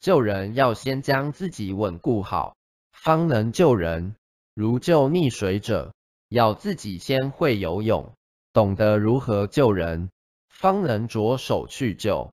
救人要先将自己稳固好方能救人。如救溺水者要自己先会游泳懂得如何救人方能着手去救。